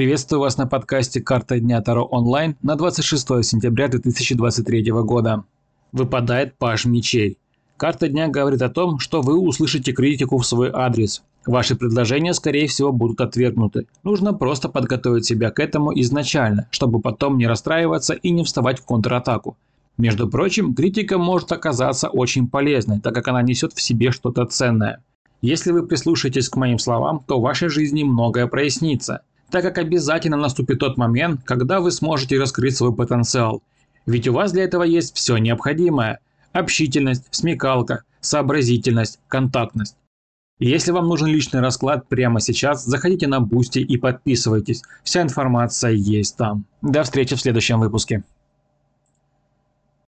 Приветствую вас на подкасте «Карта дня Таро онлайн» на 26 сентября 2023 года. Выпадает паж мечей. Карта дня говорит о том, что вы услышите критику в свой адрес. Ваши предложения, скорее всего, будут отвергнуты. Нужно просто подготовить себя к этому изначально, чтобы потом не расстраиваться и не вставать в контратаку. Между прочим, критика может оказаться очень полезной, так как она несет в себе что-то ценное. Если вы прислушаетесь к моим словам, то в вашей жизни многое прояснится – так как обязательно наступит тот момент, когда вы сможете раскрыть свой потенциал. Ведь у вас для этого есть все необходимое – общительность, смекалка, сообразительность, контактность. Если вам нужен личный расклад прямо сейчас, заходите на Boosty и подписывайтесь. Вся информация есть там. До встречи в следующем выпуске.